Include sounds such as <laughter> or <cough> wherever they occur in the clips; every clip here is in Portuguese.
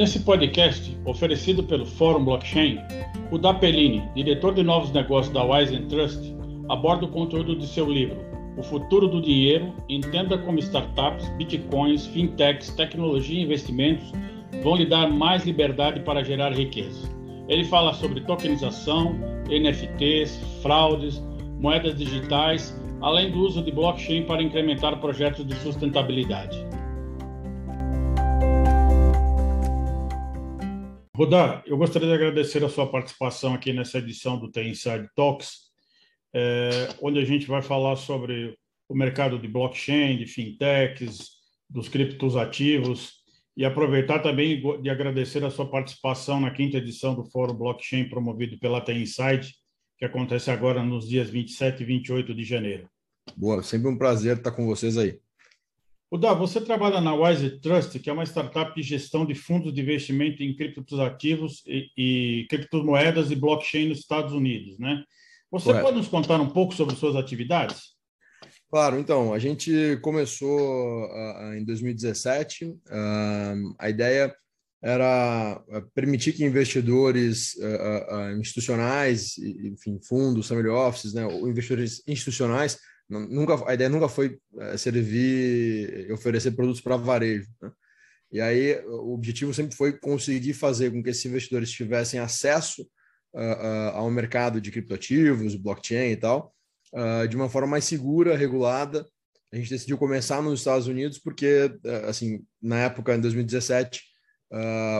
Nesse podcast, oferecido pelo Fórum Blockchain, o Dapellini, diretor de novos negócios da Wise Trust, aborda o conteúdo de seu livro O Futuro do Dinheiro, entenda como startups, bitcoins, fintechs, tecnologia e investimentos vão lhe dar mais liberdade para gerar riqueza. Ele fala sobre tokenização, NFTs, fraudes, moedas digitais, além do uso de blockchain para incrementar projetos de sustentabilidade. Rodar, eu gostaria de agradecer a sua participação aqui nessa edição do The Inside Talks, é, onde a gente vai falar sobre o mercado de blockchain, de fintechs, dos criptos ativos, e aproveitar também de agradecer a sua participação na quinta edição do Fórum Blockchain promovido pela The Inside, que acontece agora nos dias 27 e 28 de janeiro. Boa, sempre um prazer estar com vocês aí. O Dá, você trabalha na Wise Trust, que é uma startup de gestão de fundos de investimento em criptoativos e, e criptomoedas e blockchain nos Estados Unidos, né? Você Correto. pode nos contar um pouco sobre suas atividades? Claro, então, a gente começou uh, em 2017. Uh, a ideia era permitir que investidores uh, institucionais, enfim, fundos, family offices, né, ou investidores institucionais Nunca, a ideia nunca foi eh, servir oferecer produtos para varejo. Né? E aí o objetivo sempre foi conseguir fazer com que esses investidores tivessem acesso uh, uh, ao mercado de criptoativos, blockchain e tal, uh, de uma forma mais segura, regulada. A gente decidiu começar nos Estados Unidos porque, assim, na época, em 2017,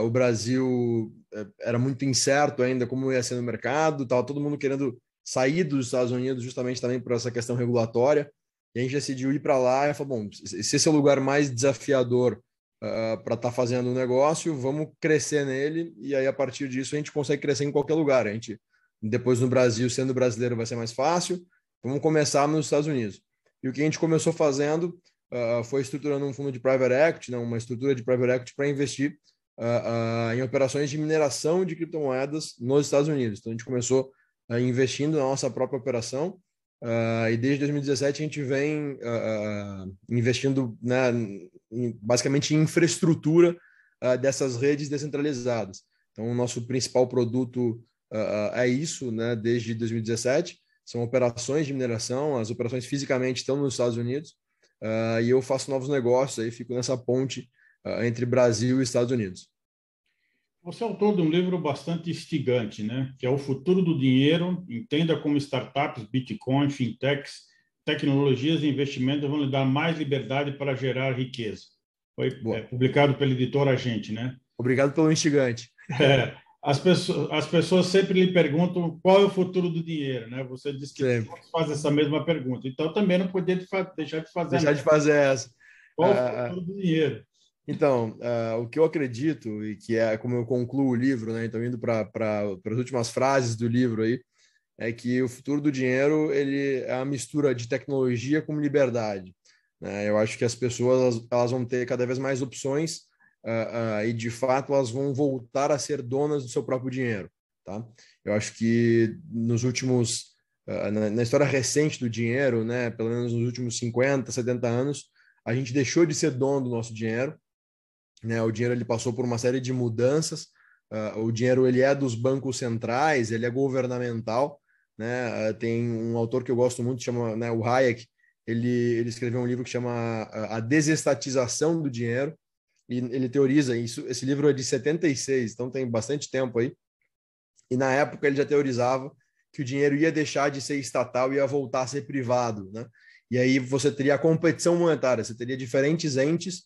o Brasil eh, era muito incerto ainda como ia ser no mercado, estava todo mundo querendo sair dos Estados Unidos justamente também por essa questão regulatória. E a gente decidiu ir para lá e falou: bom, se esse é o lugar mais desafiador uh, para estar tá fazendo um negócio, vamos crescer nele. E aí, a partir disso, a gente consegue crescer em qualquer lugar. A gente, depois no Brasil, sendo brasileiro, vai ser mais fácil. Vamos começar nos Estados Unidos. E o que a gente começou fazendo uh, foi estruturando um fundo de private equity, né, uma estrutura de private equity para investir uh, em operações de mineração de criptomoedas nos Estados Unidos. Então, a gente começou investindo na nossa própria operação. Uh, e desde 2017 a gente vem uh, investindo né, em, basicamente em infraestrutura uh, dessas redes descentralizadas. Então, o nosso principal produto é isso, né, desde 2017. São operações de mineração, as operações fisicamente estão nos Estados Unidos, e eu faço novos negócios, aí fico nessa ponte entre Brasil e Estados Unidos. Você é autor de um livro bastante instigante, né? que é O Futuro do Dinheiro, entenda como startups, Bitcoin, fintechs, tecnologias e investimentos vão lhe dar mais liberdade para gerar riqueza. Foi é, publicado pela editora Agente, né? Obrigado pelo instigante. É, as, pessoas, as pessoas sempre lhe perguntam qual é o futuro do dinheiro, né? Você disse que sempre. faz essa mesma pergunta. Então, também não podia deixar de fazer. Deixar de fazer essa. Qual é o ah, futuro do dinheiro? Então, uh, o que eu acredito, e que é como eu concluo o livro, né? Então, indo para as últimas frases do livro aí, é que o futuro do dinheiro ele é a mistura de tecnologia com liberdade. Né? Eu acho que as pessoas elas, vão ter cada vez mais opções uh, uh, e, de fato, elas vão voltar a ser donas do seu próprio dinheiro. Tá? Eu acho que nos últimos, na, na história recente do dinheiro, né? pelo menos nos últimos 50, 70 anos, a gente deixou de ser dono do nosso dinheiro né? O dinheiro ele passou por uma série de mudanças. Uh, o dinheiro ele é dos bancos centrais, ele é governamental. Né? Uh, tem um autor que eu gosto muito, chama né, o Hayek. Ele, ele escreveu um livro que chama ah, A Desestatização do Dinheiro. E ele teoriza isso. Esse livro é de 76, então tem bastante tempo aí. E na época ele já teorizava que o dinheiro ia deixar de ser estatal e ia voltar a ser privado, né? E aí você teria a competição monetária, você teria diferentes entes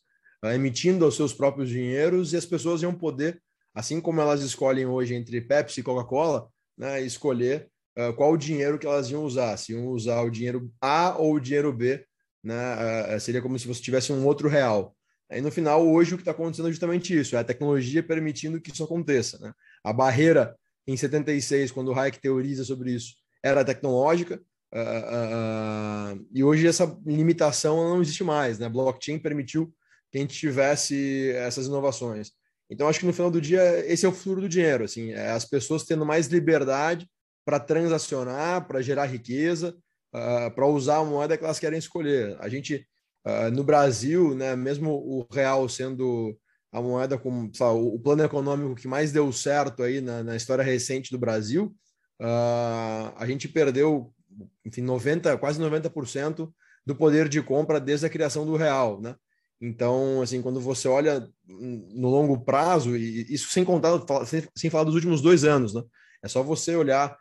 emitindo os seus próprios dinheiros e as pessoas iam poder, assim como elas escolhem hoje entre Pepsi e Coca-Cola, né, escolher uh, qual o dinheiro que elas iam usar, se iam usar o dinheiro A ou o dinheiro B, né, uh, seria como se você tivesse um outro real. Aí no final, hoje o que está acontecendo é justamente isso, é a tecnologia permitindo que isso aconteça. Né? A barreira em 76, quando o Hayek teoriza sobre isso, era tecnológica, uh, e hoje essa limitação não existe mais. Né? Blockchain permitiu que a gente tivesse essas inovações. Então, acho que no final do dia, esse é o futuro do dinheiro, assim, é as pessoas tendo mais liberdade para transacionar, para gerar riqueza, uh, para usar a moeda que elas querem escolher. A gente, uh, no Brasil, né, mesmo o real sendo a moeda sabe, o plano econômico que mais deu certo aí na, na história recente do Brasil, uh, a gente perdeu, enfim, 90, quase 90% do poder de compra desde a criação do real, né? Então, assim, quando você olha no longo prazo, e isso sem contar, sem falar dos últimos dois anos, né? É só você olhar,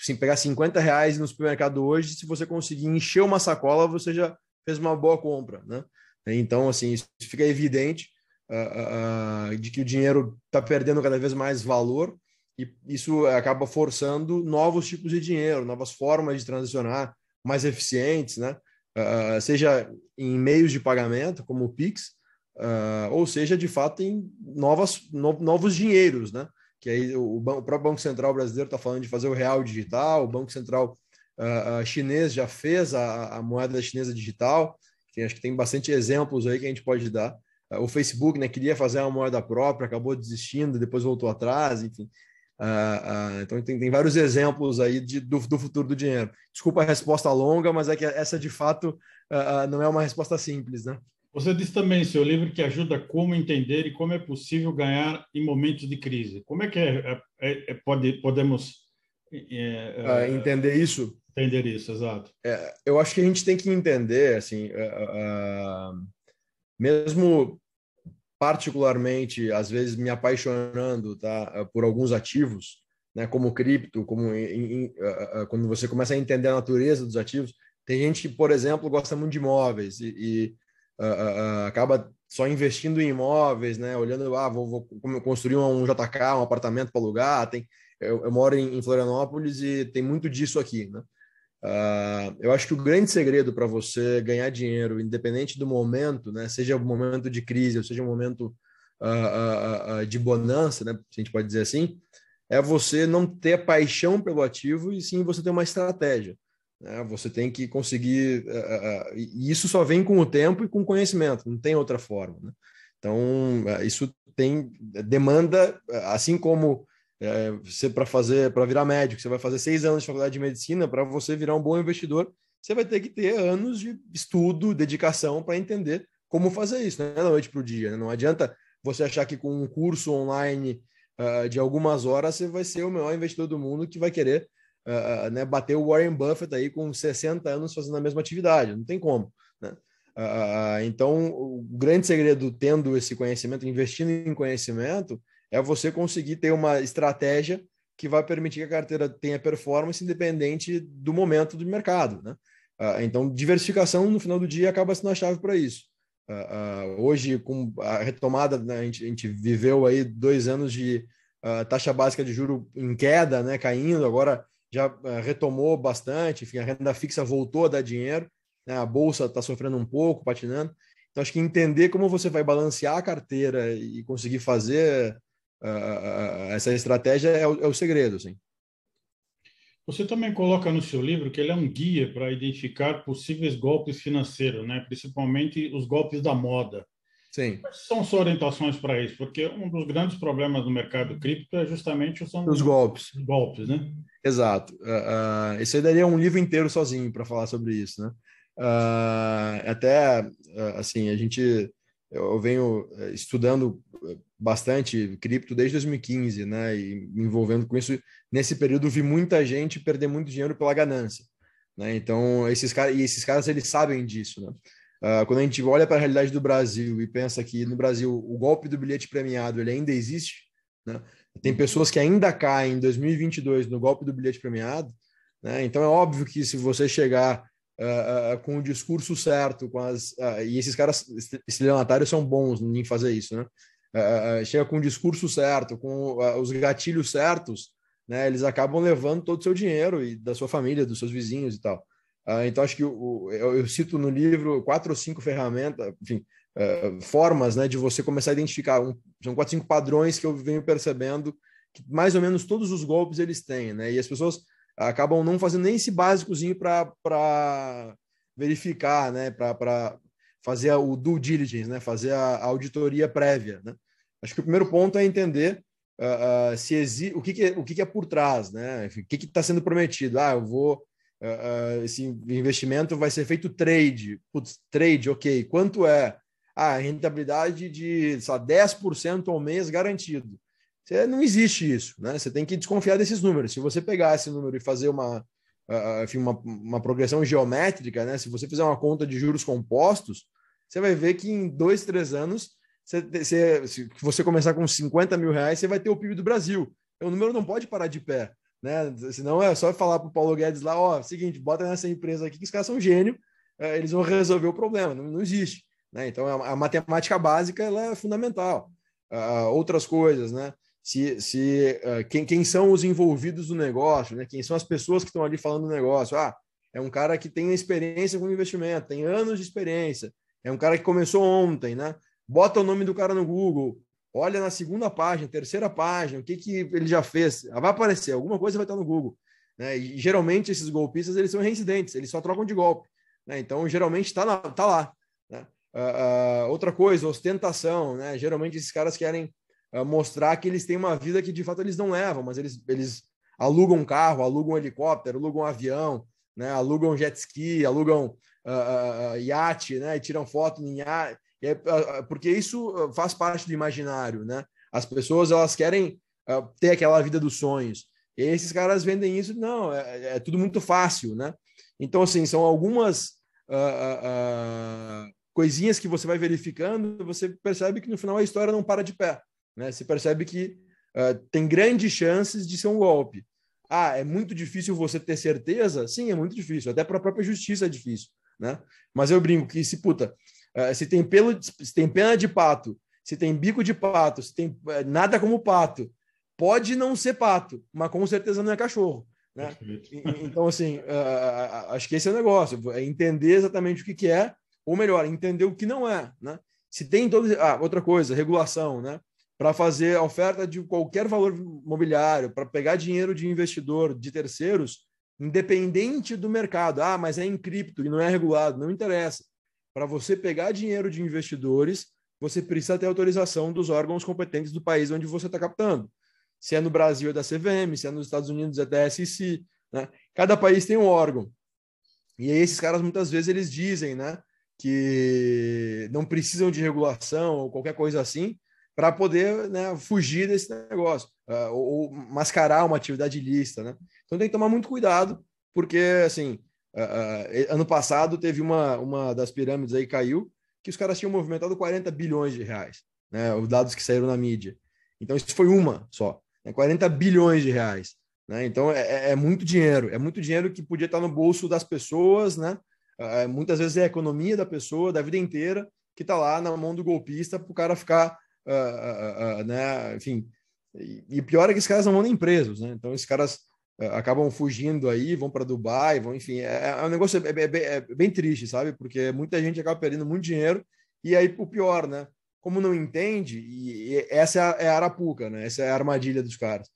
assim, pegar 50 reais no supermercado hoje, se você conseguir encher uma sacola, você já fez uma boa compra, né? Então, assim, isso fica evidente uh, uh, de que o dinheiro está perdendo cada vez mais valor e isso acaba forçando novos tipos de dinheiro, novas formas de transacionar mais eficientes, né? Uh, seja em meios de pagamento, como o Pix, uh, ou seja, de fato, em novas, no, novos dinheiros, né? Que aí o, o, próprio Banco Central brasileiro está falando de fazer o real digital, o Banco Central uh, chinês já fez a, a, moeda chinesa digital, que acho que tem bastante exemplos aí que a gente pode dar. o Facebook né, queria fazer uma moeda própria, acabou desistindo, depois voltou atrás, enfim. Uh, uh, então tem, tem, vários exemplos aí de, do, do, futuro do dinheiro. Desculpa a resposta longa, mas é que essa de fato uh, não é uma resposta simples, né? Você disse também em seu livro que ajuda como entender e como é possível ganhar em momentos de crise. Como é que é, é, é, é pode, podemos é, é, entender isso? Entender isso, exato. eu acho que a gente tem que entender, assim, mesmo particularmente, às vezes, me apaixonando tá, por alguns ativos, né, como cripto, como em, em, uh, uh, quando você começa a entender a natureza dos ativos. Tem gente que, por exemplo, gosta muito de imóveis e, e uh, acaba só investindo em imóveis, né, olhando, ah, vou, vou construir um JK, um apartamento para alugar. Tem, eu, eu moro em, em, Florianópolis e tem muito disso aqui, né? Uh, eu acho que o grande segredo para você ganhar dinheiro, independente do momento, né, seja um momento de crise ou seja um momento uh, uh, de bonança, né, se a gente pode dizer assim, é você não ter paixão pelo ativo e sim você ter uma estratégia. Né? Você tem que conseguir. e isso só vem com o tempo e com o conhecimento, não tem outra forma. Né? Então, isso tem demanda, assim como é, você para fazer, para virar médico, você vai fazer seis anos de faculdade de medicina, para você virar um bom investidor, você vai ter que ter anos de estudo, dedicação para entender como fazer isso, né? da noite para o dia. Né? Não adianta você achar que com um curso online uh, de algumas horas você vai ser o melhor investidor do mundo que vai querer uh, né, bater o Warren Buffett aí com 60 anos fazendo a mesma atividade. Não tem como. Né? Uh, então, o grande segredo tendo esse conhecimento, investindo em conhecimento, é você conseguir ter uma estratégia que vai permitir que a carteira tenha performance independente do momento do mercado. Né? Uh, então, diversificação no final do dia acaba sendo a chave para isso. Uh, uh, hoje, com a retomada, né, a, gente, viveu aí dois anos de taxa básica de juro em queda, né, caindo, agora já retomou bastante, enfim, a renda fixa voltou a dar dinheiro, né, a bolsa está sofrendo um pouco, patinando. Então, acho que entender como você vai balancear a carteira e conseguir fazer essa estratégia é o, é o segredo, sim. Você também coloca no seu livro que ele é um guia para identificar possíveis golpes financeiros, né? principalmente os golpes da moda. Sim. Quais são suas orientações para isso? Porque um dos grandes problemas do mercado cripto é justamente os, os golpes. Golpes, né? Exato. Uh, uh, esse aí daria um livro inteiro sozinho para falar sobre isso, né? Uh, até, assim, a gente eu venho eh, estudando eh, bastante cripto desde 2015, né? E me envolvendo com isso. Nesse período, vi muita gente perder muito dinheiro pela ganância, né? Então, esses caras, e esses caras, eles sabem disso, né? Uh, quando a gente olha para a realidade do Brasil e pensa que no Brasil o golpe do bilhete premiado ele ainda existe, né? Tem pessoas que ainda caem em 2022 no golpe do bilhete premiado, né? Então é óbvio que se você chegar uh, uh, com o discurso certo, com as uh, e esses caras estelionatários são bons em fazer isso, né? chega com o discurso certo, com os gatilhos certos, né? Eles acabam levando todo o seu dinheiro e da sua família, dos seus vizinhos e tal. então acho que o, eu, eu, cito no livro quatro ou cinco ferramentas, enfim, formas, né, de você começar a identificar. Um, são quatro, cinco padrões que eu venho percebendo que mais ou menos todos os golpes eles têm, né? E as pessoas acabam não fazendo nem esse básicozinho para verificar, né? Para fazer o due diligence, né? Fazer a, auditoria prévia, né? Acho que o primeiro ponto é entender uh, uh, se existe o que, que, é, o que, que é por trás, né? O que está sendo prometido? Ah, eu vou uh, esse investimento vai ser feito trade, Putz, trade, ok? Quanto é? ah, rentabilidade de só 10% ao mês garantido. Você, não existe isso, né? Você tem que desconfiar desses números. Se você pegar esse número e fazer uma, uh, enfim, uma, uma progressão geométrica, né? Se você fizer uma conta de juros compostos, você vai ver que em dois, três anos, você, você, se você começar com 50 mil reais, você vai ter o PIB do Brasil. O número não pode parar de pé, né? Senão é só falar para o Paulo Guedes lá, ó, seguinte, bota nessa empresa aqui que os caras são gênio, uh, eles vão resolver o problema. Não, não existe, né? Então a, a matemática básica ela é fundamental. Uh, outras coisas, né? Se, se uh, quem, quem são os envolvidos do negócio, né? quem são as pessoas que estão ali falando do negócio. Ah, é um cara que tem experiência com investimento, tem anos de experiência, é um cara que começou ontem, né? Bota o nome do cara no Google, olha na segunda página, terceira página, o que, que ele já fez. Ah, vai aparecer, alguma coisa vai estar no Google. Né? E geralmente esses golpistas eles são reincidentes, eles só trocam de golpe. Né? Então, geralmente está tá lá. Né? Uh, uh, outra coisa, ostentação. Né? Geralmente esses caras querem mostrar que eles têm uma vida que de fato eles não levam, mas eles, eles alugam um carro, alugam um helicóptero, alugam um avião, né? alugam jet ski, alugam uh, uh, iate, né? e tiram foto em iate, é, uh, porque isso faz parte do imaginário. Né? As pessoas elas querem ter aquela vida dos sonhos. E esses caras vendem isso, não, é, é tudo muito fácil. Né? Então, assim, são algumas coisinhas que você vai verificando, você percebe que no final a história não para de pé. Né? Você percebe que uh, tem grandes chances de ser um golpe. Ah, é muito difícil você ter certeza? Sim, é muito difícil. Até para a própria justiça é difícil. Né? Mas eu brinco que se puta, uh, se tem pelo, se tem pena de pato, se tem bico de pato, se tem uh, nada como pato, pode não ser pato, mas com certeza não é cachorro. Né? Então, assim, uh, acho que esse é o negócio, é entender exatamente o que, que é, ou melhor, entender o que não é. Né? Se tem todo. Ah, outra coisa, regulação, né? Para fazer oferta de qualquer valor imobiliário, para pegar dinheiro de investidor, de terceiros, independente do mercado. Ah, mas é em cripto e não é regulado, não interessa. Para você pegar dinheiro de investidores, você precisa ter autorização dos órgãos competentes do país onde você está captando. Se é no Brasil é da CVM, se é nos Estados Unidos é da SEC. Né? Cada país tem um órgão. E aí esses caras muitas vezes eles dizem, né, que não precisam de regulação ou qualquer coisa assim, para poder né, fugir desse negócio, uh, ou, mascarar uma atividade ilícita. Né? Então tem que tomar muito cuidado, porque assim, uh, uh, ano passado teve uma, uma das pirâmides aí caiu, que os caras tinham movimentado 40 bilhões de reais, né, os dados que saíram na mídia. Então isso foi uma só, né, 40 bilhões de reais. Né? Então é, é, é, muito dinheiro, é muito dinheiro que podia estar no bolso das pessoas, né? muitas vezes é a economia da pessoa, da vida inteira, que está lá na mão do golpista para o cara ficar uh, uh, né? Enfim, e, e, pior é que esses caras não vão nem presos, né? Então esses caras acabam fugindo aí, vão para Dubai, vão, enfim, é, é um negócio é, é, é, bem triste, sabe? Porque muita gente acaba perdendo muito dinheiro e aí o pior, né? Como não entende, e, e essa é a, é a arapuca, né? Essa é a armadilha dos caras.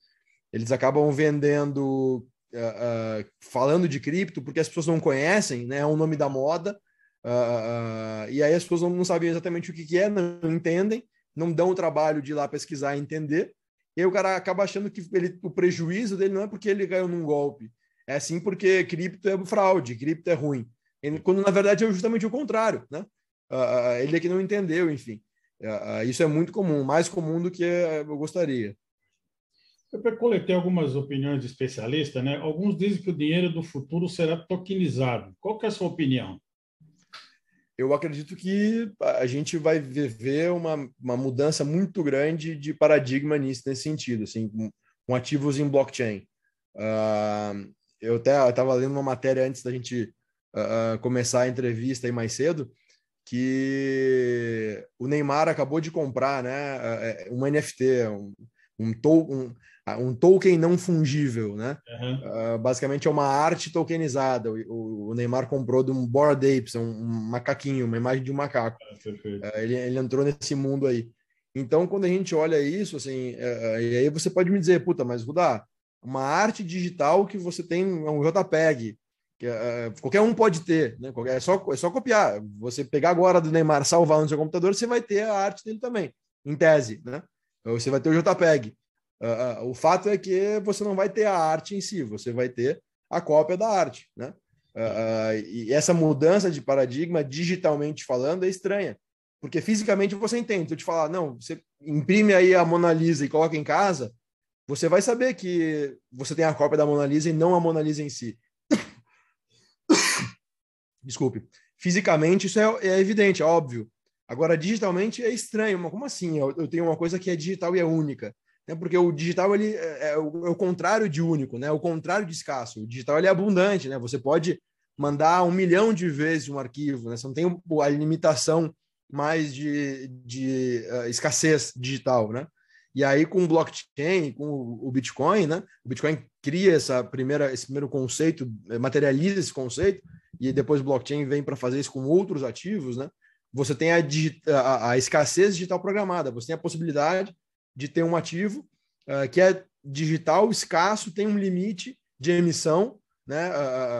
Eles acabam vendendo Uh, uh, falando de cripto, porque as pessoas não conhecem, né? É um nome da moda, uh, e aí as pessoas não, não sabem exatamente o que, que, é, não entendem, não dão o trabalho de ir lá pesquisar e entender. E aí o cara acaba achando que ele, o prejuízo dele não é porque ele caiu num golpe, é sim porque cripto é fraude, cripto é ruim. Ele, quando na verdade é justamente o contrário, né? Uh, ele é que não entendeu, enfim. Uh, isso é muito comum, mais comum do que eu gostaria. Eu coletei algumas opiniões de especialistas, né? Alguns dizem que o dinheiro do futuro será tokenizado. Qual é a sua opinião? Eu acredito que a gente vai viver uma, uma mudança muito grande de paradigma nisso, nesse sentido, assim, com, com ativos em blockchain. Uh, eu até estava lendo uma matéria antes da gente uh, começar a entrevista aí mais cedo, que o Neymar acabou de comprar né, um NFT, um, um, um, um token não fungível, né? Uhum. Uh, basicamente é uma arte tokenizada. O, o, Neymar comprou de um Bored Apes, um, um macaquinho, uma imagem de um macaco. uh, ele, ele, entrou nesse mundo aí. Então, quando a gente olha isso, assim, uh, e aí você pode me dizer, puta, mas Rudá, uma arte digital que você tem um JPEG, que qualquer um pode ter, né? é, só, é só copiar. Você pegar agora do Neymar, salvar no seu computador, você vai ter a arte dele também, em tese, né? Você vai ter o JPEG. Uh, o fato é que você não vai ter a arte em si, você vai ter a cópia da arte, né? Uh, e essa mudança de paradigma, digitalmente falando, é estranha, Porque fisicamente você entende. Se eu te falar, não, você imprime aí a Mona Lisa e coloca em casa, você vai saber que você tem a cópia da Mona Lisa e não a Mona Lisa em si. <coughs> Desculpe. Fisicamente, isso é, é, evidente, é óbvio. Agora, digitalmente é estranho. Mas como assim? Eu, eu, tenho uma coisa que é digital e é única. Né? Porque o digital ele é, é, o, é, o, contrário de único, né? o contrário de escasso. O digital ele é abundante. Né? Você pode mandar um milhão de vezes um arquivo. Né? Você não tem a limitação mais de, de uh, escassez digital. Né? E aí, com o blockchain, com o Bitcoin, né? O Bitcoin cria essa primeira, esse primeiro conceito, materializa esse conceito, e depois o blockchain vem para fazer isso com outros ativos, né? Você tem a, a, a, escassez digital programada, você tem a possibilidade de ter um ativo uh, que é digital, escasso, tem um limite de emissão, né?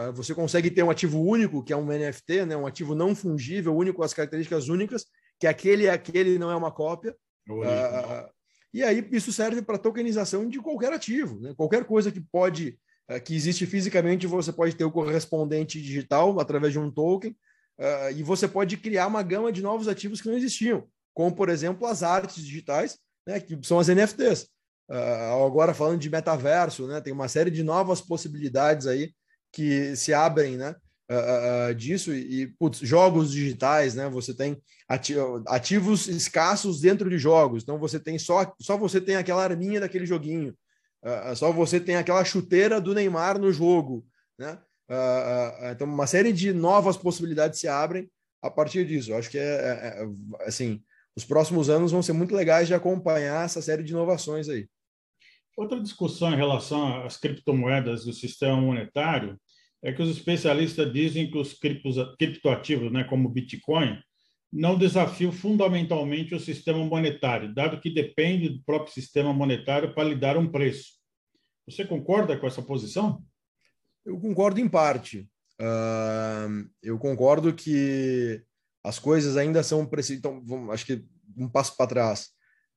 Uh, você consegue ter um ativo único, que é um NFT, né? Um ativo não fungível, único, com as características únicas, que aquele é aquele, não é uma cópia. Uh, e aí isso serve para tokenização de qualquer ativo, né? qualquer coisa que pode que existe fisicamente, você pode ter o correspondente digital através de um token, uh, e você pode criar uma gama de novos ativos que não existiam, como por exemplo as artes digitais, né, que são as NFTs. Uh, ah, agora falando de metaverso, né, tem uma série de novas possibilidades aí que se abrem, né? uh, disso e, putz, jogos digitais, né? Você tem ativos escassos dentro de jogos. Então você tem só só você tem aquela arminha daquele joguinho. Uh, só você tem aquela chuteira do Neymar no jogo, né? então uma série de novas possibilidades se abrem a partir disso. Eu acho que é, é, é, assim, os próximos anos vão ser muito legais de acompanhar essa série de inovações aí. Outra discussão em relação às criptomoedas do sistema monetário é que os especialistas dizem que os criptoativos, né, como o Bitcoin, não desafiam fundamentalmente o sistema monetário, dado que depende do próprio sistema monetário para lhe dar um preço. Você concorda com essa posição? Eu concordo em parte. Uh, eu concordo que as coisas ainda são precisas. Então, vamos, acho que um passo para trás.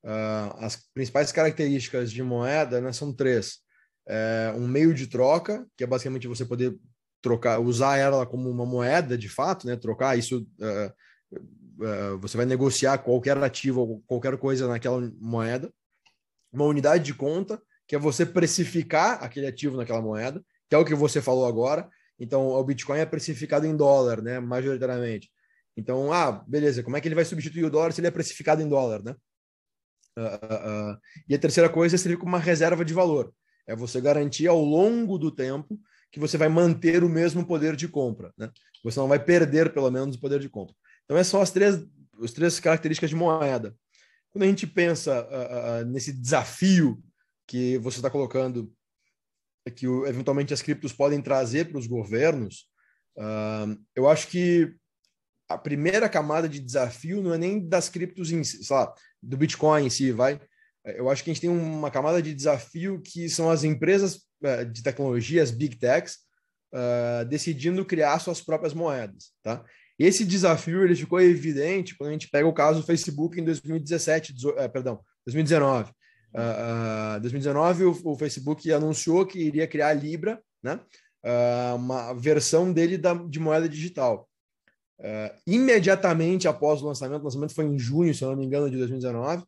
Uh, as principais características de moeda né, são três: é, um meio de troca, que é basicamente você poder trocar, usar ela como uma moeda de fato, né? Trocar isso, uh, uh, você vai negociar qualquer ativo ou qualquer coisa naquela moeda. Uma unidade de conta, que é você precificar aquele ativo naquela moeda, que é o que você falou agora. Então, o Bitcoin é precificado em dólar, né? Majoritariamente. Então, ah, beleza, como é que ele vai substituir o dólar se ele é precificado em dólar, né? Uh, e a terceira coisa é servir como uma reserva de valor. É você garantir ao longo do tempo que você vai manter o mesmo poder de compra, né? Você não vai perder, pelo menos, o poder de compra. Então, essas são as três, as três características de moeda. Quando a gente pensa uh, uh, nesse desafio que você está colocando, que uh, eventualmente as criptos podem trazer para os governos, eu acho que a primeira camada de desafio não é nem das criptos em si, sei lá, do Bitcoin em si, vai. Eu acho que a gente tem uma camada de desafio que são as empresas eh, de tecnologia, as big techs, uh, decidindo criar suas próprias moedas, tá? Esse desafio ele ficou evidente quando a gente pega o caso do Facebook em 2017, uh, perdão, 2019. Uh, 2019 o, o, Facebook anunciou que iria criar a Libra, né? Uma versão dele da, de moeda digital. Imediatamente após o lançamento, o lançamento foi em junho, se eu não me engano, de 2019.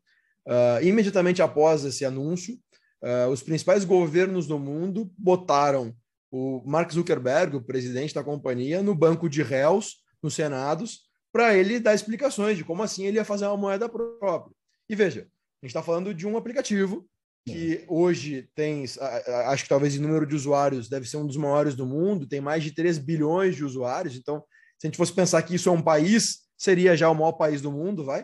imediatamente após esse anúncio, Uh, os principais governos do mundo botaram o Mark Zuckerberg, o presidente da companhia, no banco de réus, nos senados, para ele dar explicações de como assim ele ia fazer uma moeda própria. E veja, a gente está falando de um aplicativo que é. hoje tem, acho que talvez o número de usuários deve ser um dos maiores do mundo, tem mais de 3 bilhões de usuários. Então, se a gente fosse pensar que isso é um país, seria já o maior país do mundo, vai?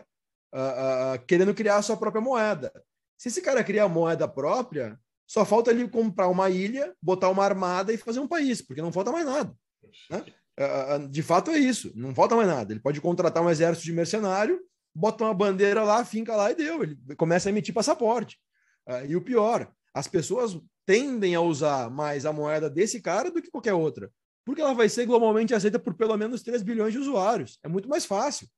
Uh, uh, querendo criar a sua própria moeda. Se esse cara criar moeda própria, só falta ele comprar uma ilha, botar uma armada e fazer um país, porque não falta mais nada. Né? Ah, de fato é isso, não falta mais nada. Ele pode contratar um exército de mercenário, bota uma bandeira lá, finca lá e deu. Ele começa a emitir passaporte. E o pior, as pessoas tendem a usar mais a moeda desse cara do que qualquer outra, porque ela vai ser globalmente aceita por pelo menos 3 bilhões de usuários. É muito mais fácil.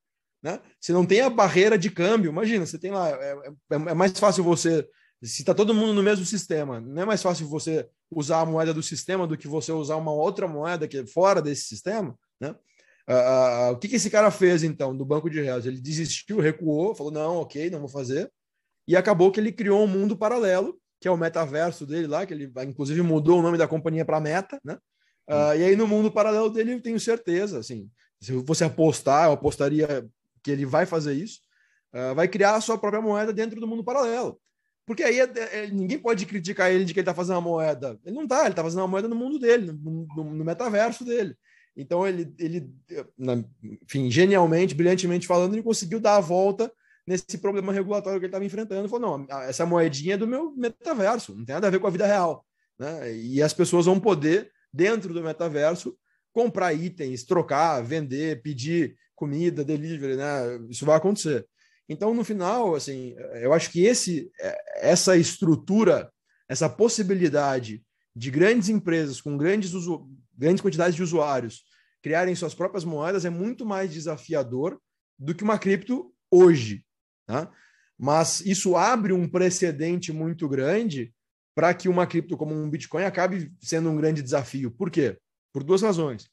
Né? Se não tem a barreira de câmbio, imagina, você tem lá, é, é, é mais fácil você, se está todo mundo no mesmo sistema, não é mais fácil você usar a moeda do sistema do que você usar uma outra moeda que é fora desse sistema, né? Uh, uh, o que, que esse cara fez, então, do banco de réus? Ele desistiu, recuou, falou, não, ok, não vou fazer. E acabou que ele criou um mundo paralelo, que é o metaverso dele lá, que ele inclusive mudou o nome da companhia para Meta, né? Uh, e aí no mundo paralelo dele eu tenho certeza, assim, se você apostar, eu apostaria que ele vai fazer isso, uh, vai criar a sua própria moeda dentro do mundo paralelo. Porque aí é, é, ninguém pode criticar ele de que ele está fazendo uma moeda. Ele não está, ele está fazendo uma moeda no mundo dele, no, no, no metaverso dele. Então ele, ele, enfim, genialmente, brilhantemente falando, ele conseguiu dar a volta nesse problema regulatório que ele estava enfrentando. Falou: não, essa moedinha é do meu metaverso, não tem nada a ver com a vida real. Né? E as pessoas vão poder, dentro do metaverso, comprar itens, trocar, vender, pedir comida, delivery, né? Isso vai acontecer. Então, no final, assim, eu acho que esse, essa estrutura, essa possibilidade de grandes empresas com grandes, grandes quantidades de usuários criarem suas próprias moedas é muito mais desafiador do que uma cripto hoje. Tá? Mas isso abre um precedente muito grande para que uma cripto como um Bitcoin acabe sendo um grande desafio. Por quê? Por duas razões.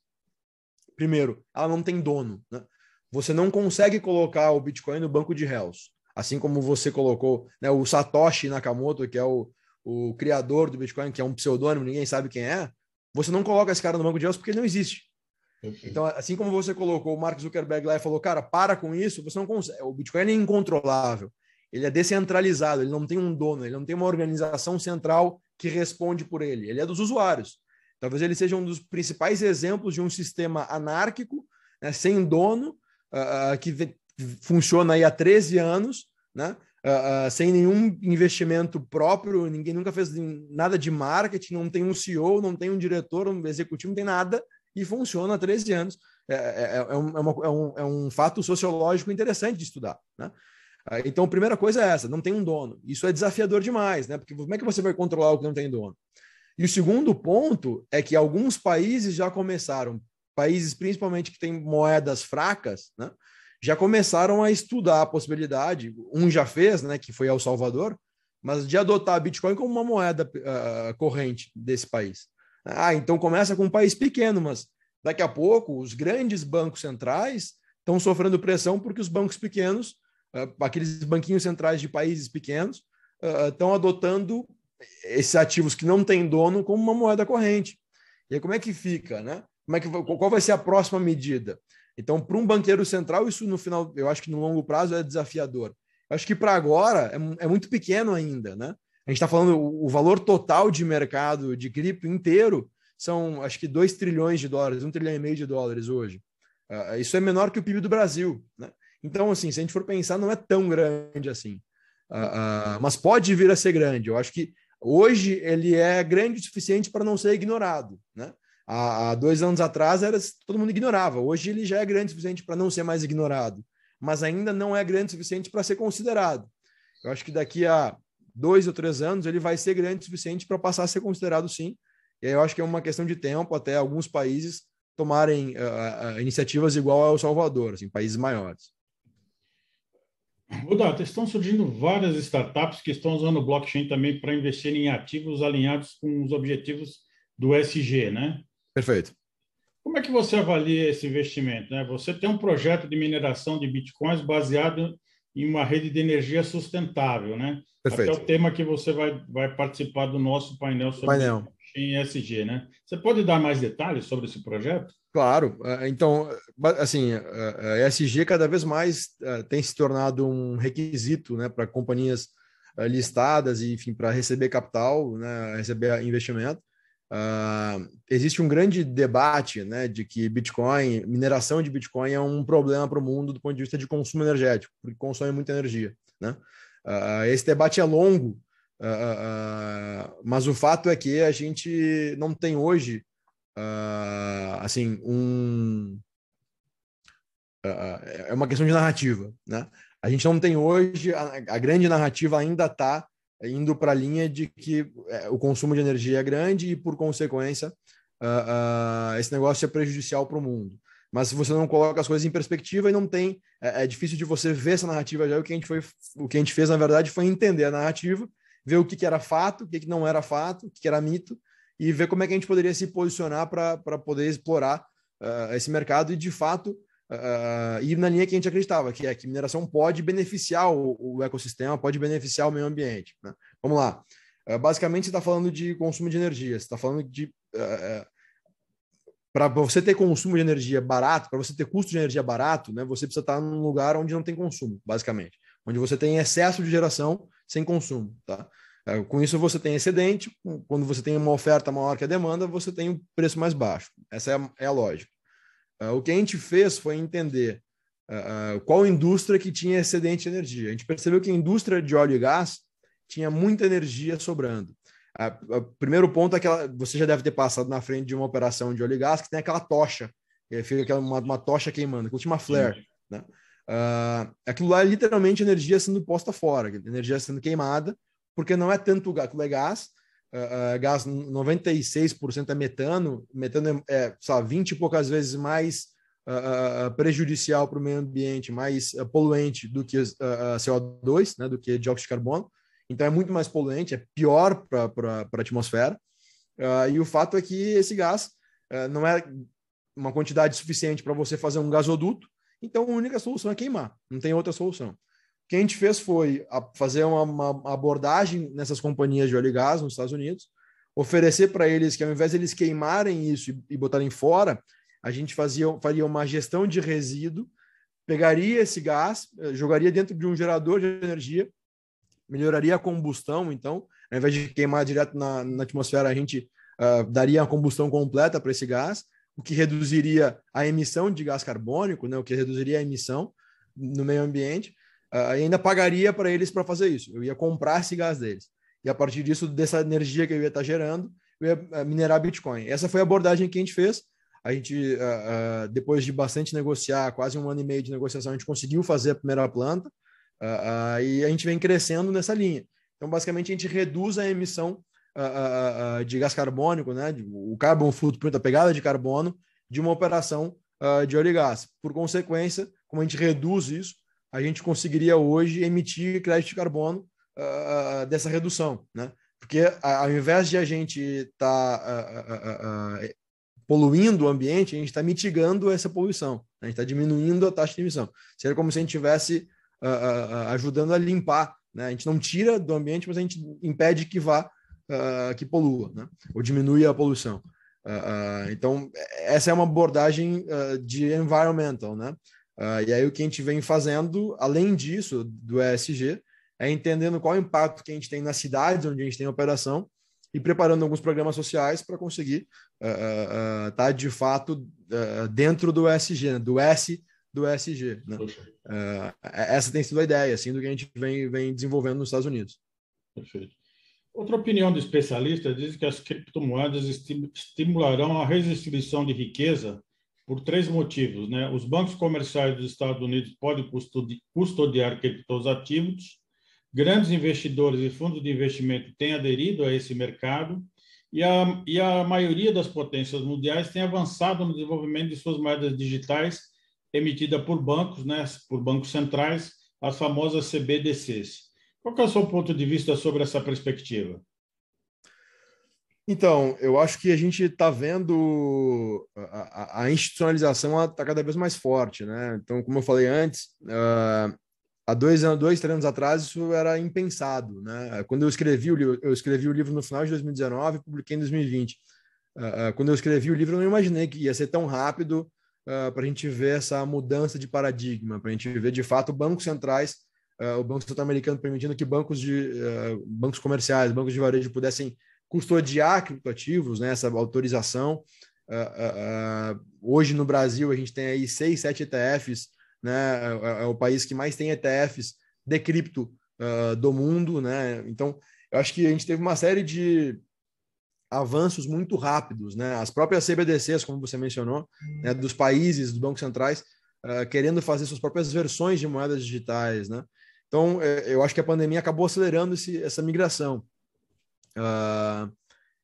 Primeiro, ela não tem dono. Né? Você não consegue colocar o Bitcoin no banco de réus. Assim como você colocou né, o Satoshi Nakamoto, que é o, o criador do Bitcoin, que é um pseudônimo, ninguém sabe quem é. Você não coloca esse cara no banco de réus porque ele não existe. Então, assim como você colocou o Mark Zuckerberg lá e falou, cara, para com isso, você não consegue. O Bitcoin é incontrolável. Ele é descentralizado, ele não tem um dono, ele não tem uma organização central que responde por ele. Ele é dos usuários. Talvez ele seja um dos principais exemplos de um sistema anárquico, né, sem dono, uh, que funciona aí há 13 anos, né? Uh, uh, sem nenhum investimento próprio, ninguém nunca fez nada de marketing, não tem um CEO, não tem um diretor, um executivo, não tem nada, e funciona há 13 anos. É, é, é, um, é, é, um, é um fato sociológico interessante de estudar. Né? Então, a primeira coisa é essa: não tem um dono. Isso é desafiador demais, né? Porque como é que você vai controlar o que não tem dono? E o segundo ponto é que alguns países já começaram, países principalmente que têm moedas fracas, né? já começaram a estudar a possibilidade. Um já fez, né? Que foi El Salvador, mas de adotar Bitcoin como uma moeda uh, corrente desse país. Ah, então começa com um país pequeno, mas daqui a pouco os grandes bancos centrais estão sofrendo pressão porque os bancos pequenos, aqueles banquinhos centrais de países pequenos, estão adotando esses ativos que não têm dono como uma moeda corrente. E aí como é que fica, né? Como é que, qual vai ser a próxima medida? Então, para um banqueiro central, isso no final, eu acho que no longo prazo é desafiador. Eu acho que para agora é, é muito pequeno ainda, né? A gente está falando o, valor total de mercado de cripto inteiro são acho que 2 trilhões de dólares, 1 um trilhão e meio de dólares hoje. Uh, isso é menor que o PIB do Brasil. Né? Então, assim, se a gente for pensar, não é tão grande assim. Uh, uh, mas pode vir a ser grande. Eu acho que hoje ele é grande o suficiente para não ser ignorado. Né? Há, há dois anos atrás era, todo mundo ignorava. Hoje ele já é grande o suficiente para não ser mais ignorado. Mas ainda não é grande o suficiente para ser considerado. Eu acho que daqui a dois ou três anos, ele vai ser grande o suficiente para passar a ser considerado sim. E aí eu acho que é uma questão de tempo até alguns países tomarem uh, iniciativas igual ao Salvador, assim, países maiores. Data, estão surgindo várias startups que estão usando o blockchain também para investir em ativos alinhados com os objetivos do SG, né? Perfeito. Como é que você avalia esse investimento? Né? Você tem um projeto de mineração de bitcoins baseado em uma rede de energia sustentável, né? Perfeito. Até o tema que você vai, vai participar do nosso painel sobre painel. Em SG, né? Você pode dar mais detalhes sobre esse projeto? Claro. É, então, assim, a ESG cada vez mais é, tem se tornado um requisito, né, para companhias é, listadas e, enfim, para receber capital, né, receber investimento. Uh, existe um grande debate né, de que Bitcoin, mineração de Bitcoin é um problema para o mundo do ponto de vista de consumo energético, porque consome muita energia. Né? Uh, esse debate é longo, uh, mas o fato é que a gente não tem hoje assim um é uma questão de narrativa, né? A gente não tem hoje a, a grande narrativa ainda está indo para a linha de que é, o consumo de energia é grande e, por consequência, uh, uh, esse negócio é prejudicial para o mundo. Mas se você não coloca as coisas em perspectiva e não tem, é, é, difícil de você ver essa narrativa já. O que a gente foi, o que a gente fez na verdade foi entender a narrativa, ver o que, que era fato, o que, que não era fato, o que, que era mito e ver como é que a gente poderia se posicionar para poder explorar uh, esse mercado e, de fato, uh, ir na linha que a gente acreditava, que é que mineração pode beneficiar o, o ecossistema, pode beneficiar o meio ambiente. Né? Vamos lá. Uh, basicamente, você está falando de consumo de energia, você está falando de. para você ter consumo de energia barato, para você ter custo de energia barato, né, você precisa estar num lugar onde não tem consumo, basicamente. Onde você tem excesso de geração sem consumo. Tá? Com isso, você tem excedente. Quando você tem uma oferta maior que a demanda, você tem um preço mais baixo. Essa é a, é a lógica. Uh, o que a gente fez foi entender qual indústria que tinha excedente de energia. A gente percebeu que a indústria de óleo e gás tinha muita energia sobrando. O primeiro ponto é que ela, você já deve ter passado na frente de uma operação de óleo e gás que tem aquela tocha, fica aquela, uma, uma tocha queimando, que chama flare. Né? Uh, aquilo lá é literalmente energia sendo posta fora, energia sendo queimada, porque não é tanto gás, é gás, uh, gás 96% é metano, metano é, é sabe, 20 e poucas vezes mais uh, prejudicial para o meio ambiente, mais poluente do que CO2, né, do que dióxido de carbono. Então é muito mais poluente, é pior para a atmosfera. e o fato é que esse gás não é uma quantidade suficiente para você fazer um gasoduto, então a única solução é queimar, não tem outra solução. Que a gente fez foi fazer uma, uma, abordagem nessas companhias de óleo e gás nos Estados Unidos, oferecer para eles que ao invés de eles queimarem isso e, e botarem fora, a gente fazia, faria uma gestão de resíduo, pegaria esse gás, eh, jogaria dentro de um gerador de energia, melhoraria a combustão, então, ao invés de queimar direto na, na atmosfera, a gente uh, daria a combustão completa para esse gás, o que reduziria a emissão de gás carbônico, né, o que reduziria a emissão no meio ambiente, uh, ainda pagaria para eles para fazer isso. Eu ia comprar esse gás deles. E a partir disso, dessa energia que eu ia estar tá gerando, eu ia uh, minerar Bitcoin. Essa foi a abordagem que a gente fez. A gente, uh, depois de bastante negociar, quase um ano e meio de negociação, a gente conseguiu fazer a primeira planta. e a gente vem crescendo nessa linha. Então, basicamente, a gente reduz a emissão de gás carbônico, né, o carbon footprint, a pegada de carbono, de uma operação de óleo e gás. Por consequência, como a gente reduz isso, a gente conseguiria hoje emitir crédito de carbono uh, dessa redução, né? Porque ao invés de a gente estar tá, poluindo o ambiente, a gente está mitigando essa poluição, né? a gente está diminuindo a taxa de emissão. Seria como se a gente estivesse ajudando a limpar, né? A gente não tira do ambiente, mas a gente impede que vá, que polua, né? Ou diminui a poluição. então, essa é uma abordagem de environmental, né? Uh, e aí o que a gente vem fazendo, além disso, do ESG, é entendendo qual o impacto que a gente tem nas cidades onde a gente tem operação e preparando alguns programas sociais para conseguir estar uh, uh, tá de fato dentro do ESG, né? do S do ESG. Né? essa tem sido a ideia assim, do que a gente vem, vem desenvolvendo nos Estados Unidos. Perfeito. Outra opinião do especialista diz que as criptomoedas estimularão a redistribuição de riqueza por três motivos. Né? Os bancos comerciais dos Estados Unidos podem custodiar criptos ativos, grandes investidores e fundos de investimento têm aderido a esse mercado e a, e a maioria das potências mundiais tem avançado no desenvolvimento de suas moedas digitais emitidas por bancos, né, por bancos centrais, as famosas CBDCs. Qual é o seu ponto de vista sobre essa perspectiva? Então, eu acho que a gente está vendo a, a institucionalização está cada vez mais forte, né? Então, como eu falei antes, uh, há dois anos, dois, três anos atrás, isso era impensado, né? Quando eu escrevi o livro, eu escrevi o livro no final de 2019 e publiquei em 2020. Uh, uh, quando eu escrevi o livro, eu não imaginei que ia ser tão rápido uh, para a gente ver essa mudança de paradigma, para a gente ver de fato bancos centrais, o Banco Central Americano permitindo que bancos de bancos comerciais, bancos de varejo pudessem custodiar criptoativos, né, essa autorização. Uh, uh, uh, hoje no Brasil a gente tem aí seis, sete ETFs, né, é, o país que mais tem ETFs de cripto do mundo, né? Então, eu acho que a gente teve uma série de avanços muito rápidos, né? As próprias CBDCs, como você mencionou, né, dos países, dos bancos centrais, querendo fazer suas próprias versões de moedas digitais, né? Então, é, eu acho que a pandemia acabou acelerando esse, essa migração. Uh,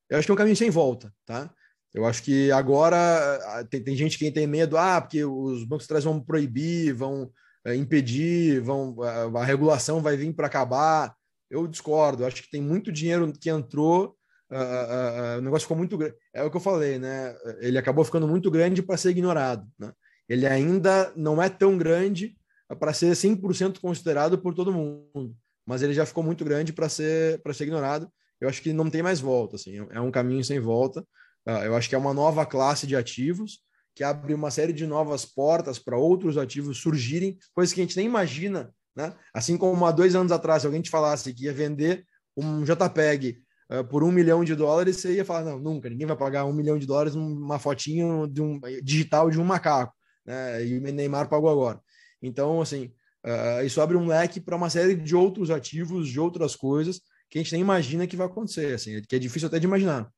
eu acho que é um caminho sem volta, tá? Eu acho que agora tem, tem gente que tem medo, ah, porque os bancos centrais vão proibir, vão é, impedir, vão a, a regulação vai vir para acabar. Eu discordo. Eu acho que tem muito dinheiro que entrou uh, uh, o negócio ficou muito grande. É o que eu falei, né? Ele acabou ficando muito grande para ser ignorado. Né? Ele ainda não é tão grande para ser 100% considerado por todo mundo, mas ele já ficou muito grande para ser, ser ignorado. Eu acho que não tem mais volta. Assim, é um caminho sem volta. Uh, eu acho que é uma nova classe de ativos que abre uma série de novas portas para outros ativos surgirem, coisas que a gente nem imagina. Né? Assim como há dois anos atrás, se alguém te falasse que ia vender um JPEG uh, por um milhão de dólares, você ia falar: não, nunca, ninguém vai pagar um milhão de dólares numa fotinho de um, digital de um macaco. Né? E o Neymar pagou agora. Então, assim, uh, isso abre um leque para uma série de outros ativos, de outras coisas que a gente nem imagina que vai acontecer, assim, que é difícil até de imaginar.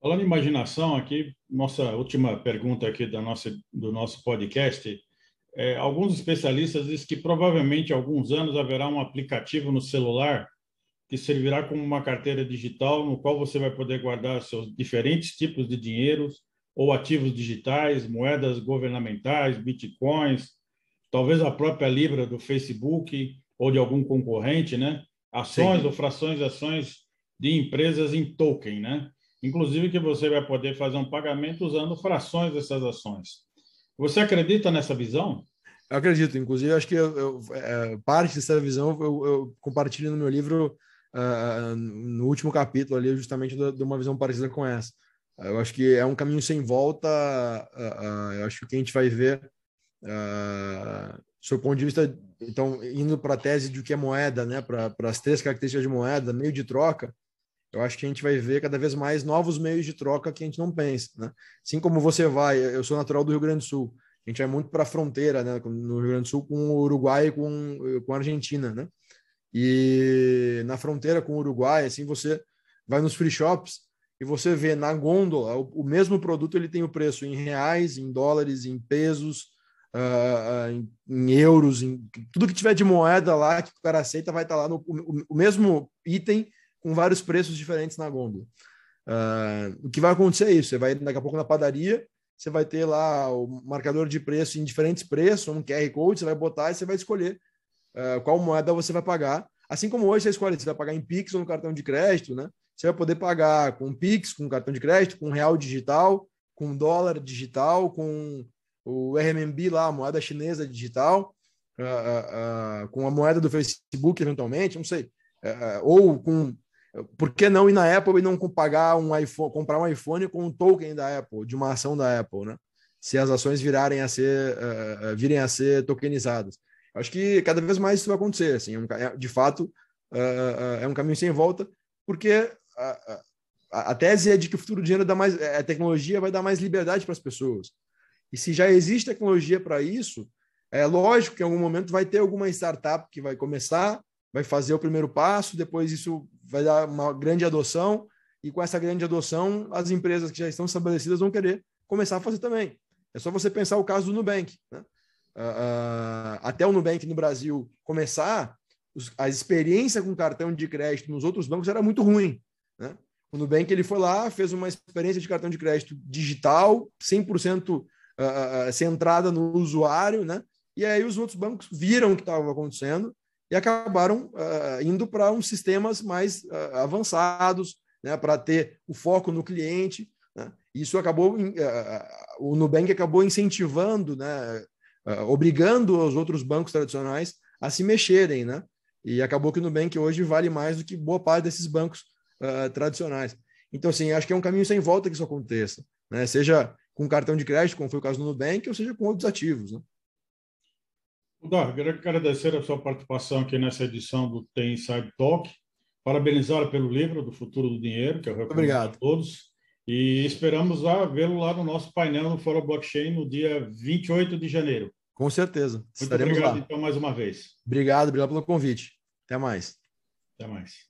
Falando em imaginação, aqui, nossa última pergunta aqui da nossa, do nosso podcast, é, alguns especialistas dizem que provavelmente, alguns anos, haverá um aplicativo no celular que servirá como uma carteira digital no qual você vai poder guardar seus diferentes tipos de dinheiros ou ativos digitais, moedas governamentais, bitcoins, talvez a própria Libra do Facebook ou de algum concorrente, né? Ações Sim. ou frações de ações de empresas em token, né? Inclusive que você vai poder fazer um pagamento usando frações dessas ações. Você acredita nessa visão? Eu acredito, inclusive, acho que eu, eu, é, parte dessa visão eu, eu, compartilho no meu livro, uh, no último capítulo ali, justamente de uma visão parecida com essa. Eu acho que é um caminho sem volta. Uh, uh, eu acho que o que a gente vai ver, do ponto de vista, então, indo para a tese de o que é moeda, né, para as três características de moeda, meio de troca, eu acho que a gente vai ver cada vez mais novos meios de troca que a gente não pensa. Né? Assim como você vai, eu sou natural do Rio Grande do Sul, a gente vai muito para a fronteira, né, no Rio Grande do Sul, com o Uruguai e com, com a Argentina. Né? E na fronteira com o Uruguai, assim, você vai nos free shops e você vê na gôndola o, o mesmo produto ele tem o preço em reais, em dólares, em pesos, uh, em, em, euros, em tudo que tiver de moeda lá que o cara aceita vai estar tá lá no o, o mesmo item com vários preços diferentes na gôndola. Uh, o que vai acontecer é isso: você vai daqui a pouco na padaria, você vai ter lá o marcador de preço em diferentes preços, um QR Code, você vai botar e você vai escolher uh, qual moeda você vai pagar. Assim como hoje você escolhe se vai pagar em Pix ou no cartão de crédito, né? Você vai poder pagar com Pix, com cartão de crédito, com real digital, com dólar digital, com o RMB lá, a moeda chinesa digital, uh, com a moeda do Facebook, eventualmente, não sei. ou com por que não ir na Apple e não pagar um iPhone, comprar um iPhone com um token da Apple, de uma ação da Apple, né? Se as ações virarem a ser, uh, virem a ser tokenizadas. Acho que cada vez mais isso vai acontecer. Assim, é, de fato, uh, uh, é um caminho sem volta, porque a, a, a, tese é de que o futuro do dinheiro dá mais, a tecnologia vai dar mais liberdade para as pessoas. E se já existe tecnologia para isso, é lógico que em algum momento vai ter alguma startup que vai começar, vai fazer o primeiro passo, depois isso vai dar uma grande adoção, e com essa grande adoção, as empresas que já estão estabelecidas vão querer começar a fazer também. É só você pensar o caso do Nubank. Né? Uh, até o Nubank no Brasil começar, os, a experiência com cartão de crédito nos outros bancos era muito ruim. Né? O Nubank ele foi lá, fez uma experiência de cartão de crédito digital, 100% uh, centrada no usuário, né? e aí os outros bancos viram o que estava acontecendo e acabaram uh, indo para uns sistemas mais uh, avançados, né, para ter o foco no cliente. Né? Isso acabou, uh, o Nubank acabou incentivando, né, obrigando os outros bancos tradicionais a se mexerem, né? E acabou que o Nubank hoje vale mais do que boa parte desses bancos tradicionais. Então, assim, acho que é um caminho sem volta que isso aconteça, né? Seja com cartão de crédito, como foi o caso do Nubank, ou seja com outros ativos, né? Dar, quero agradecer a sua participação aqui nessa edição do Tem Inside Talk, parabenizar pelo livro do Futuro do Dinheiro, que eu recomendo Obrigado. a todos, e esperamos vê-lo lá no nosso painel no Fórum Blockchain no dia 28 de janeiro. Com certeza. Muito Estaremos obrigado, lá. então, mais uma vez. Obrigado, obrigado pelo convite. Até mais. Até mais.